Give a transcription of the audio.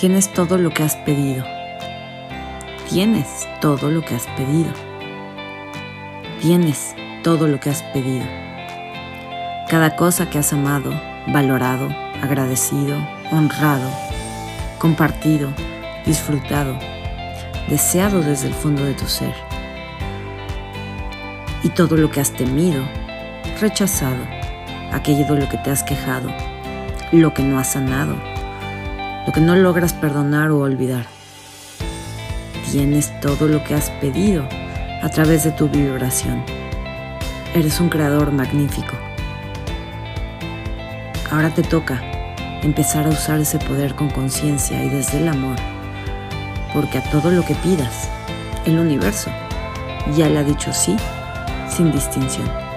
Tienes todo lo que has pedido. Tienes todo lo que has pedido. Tienes todo lo que has pedido. Cada cosa que has amado, valorado, agradecido, honrado, compartido, disfrutado, deseado desde el fondo de tu ser. Y todo lo que has temido, rechazado, aquello de lo que te has quejado, lo que no has sanado, lo que no logras perdonar o olvidar. Tienes todo lo que has pedido a través de tu vibración. Eres un creador magnífico. Ahora te toca empezar a usar ese poder con conciencia y desde el amor, porque a todo lo que pidas, el universo ya le ha dicho sí sin distinción.